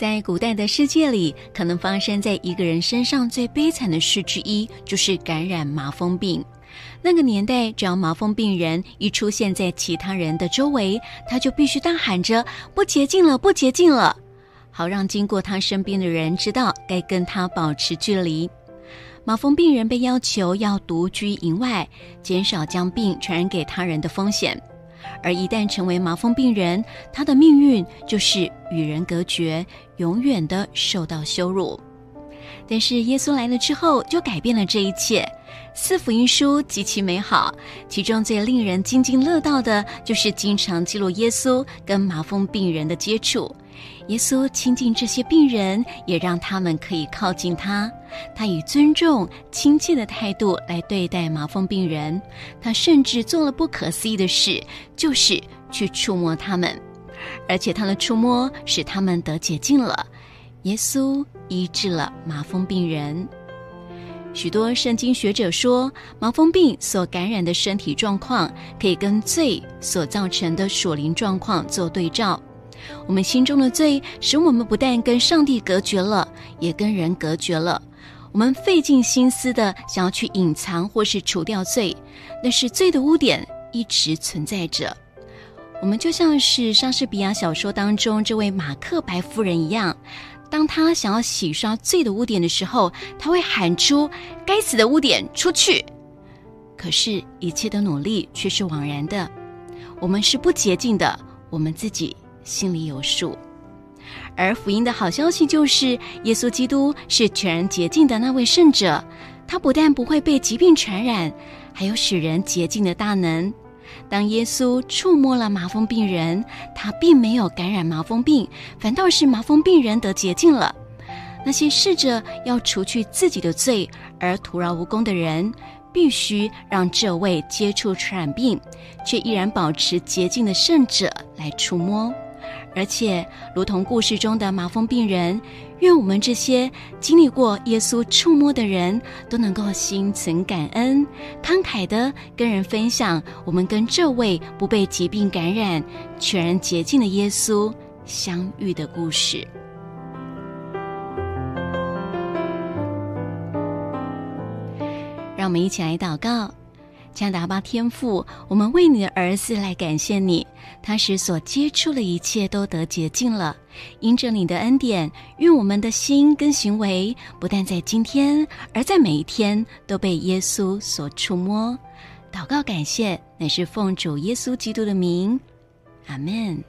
在古代的世界里，可能发生在一个人身上最悲惨的事之一，就是感染麻风病。那个年代，只要麻风病人一出现在其他人的周围，他就必须大喊着“不洁净了，不洁净了”，好让经过他身边的人知道该跟他保持距离。麻风病人被要求要独居营外，减少将病传染给他人的风险。而一旦成为麻风病人，他的命运就是与人隔绝，永远的受到羞辱。但是耶稣来了之后，就改变了这一切。四福音书极其美好，其中最令人津津乐道的就是经常记录耶稣跟麻风病人的接触。耶稣亲近这些病人，也让他们可以靠近他。他以尊重、亲切的态度来对待麻风病人。他甚至做了不可思议的事，就是去触摸他们，而且他的触摸使他们得洁净了。耶稣医治了麻风病人。许多圣经学者说，麻风病所感染的身体状况，可以跟罪所造成的属灵状况做对照。我们心中的罪，使我们不但跟上帝隔绝了，也跟人隔绝了。我们费尽心思的想要去隐藏或是除掉罪，那是罪的污点一直存在着。我们就像是莎士比亚小说当中这位马克白夫人一样，当他想要洗刷罪的污点的时候，他会喊出“该死的污点出去”，可是，一切的努力却是枉然的。我们是不洁净的，我们自己。心里有数，而福音的好消息就是，耶稣基督是全然洁净的那位圣者。他不但不会被疾病传染，还有使人洁净的大能。当耶稣触摸了麻风病人，他并没有感染麻风病，反倒是麻风病人得洁净了。那些试着要除去自己的罪而徒劳无功的人，必须让这位接触传染病却依然保持洁净的圣者来触摸。而且，如同故事中的麻风病人，愿我们这些经历过耶稣触摸的人都能够心存感恩，慷慨的跟人分享我们跟这位不被疾病感染、全然洁净的耶稣相遇的故事。让我们一起来祷告。加达巴天父，我们为你的儿子来感谢你，他使所接触的一切都得洁净了。因着你的恩典，愿我们的心跟行为，不但在今天，而在每一天都被耶稣所触摸。祷告感谢，乃是奉主耶稣基督的名，阿门。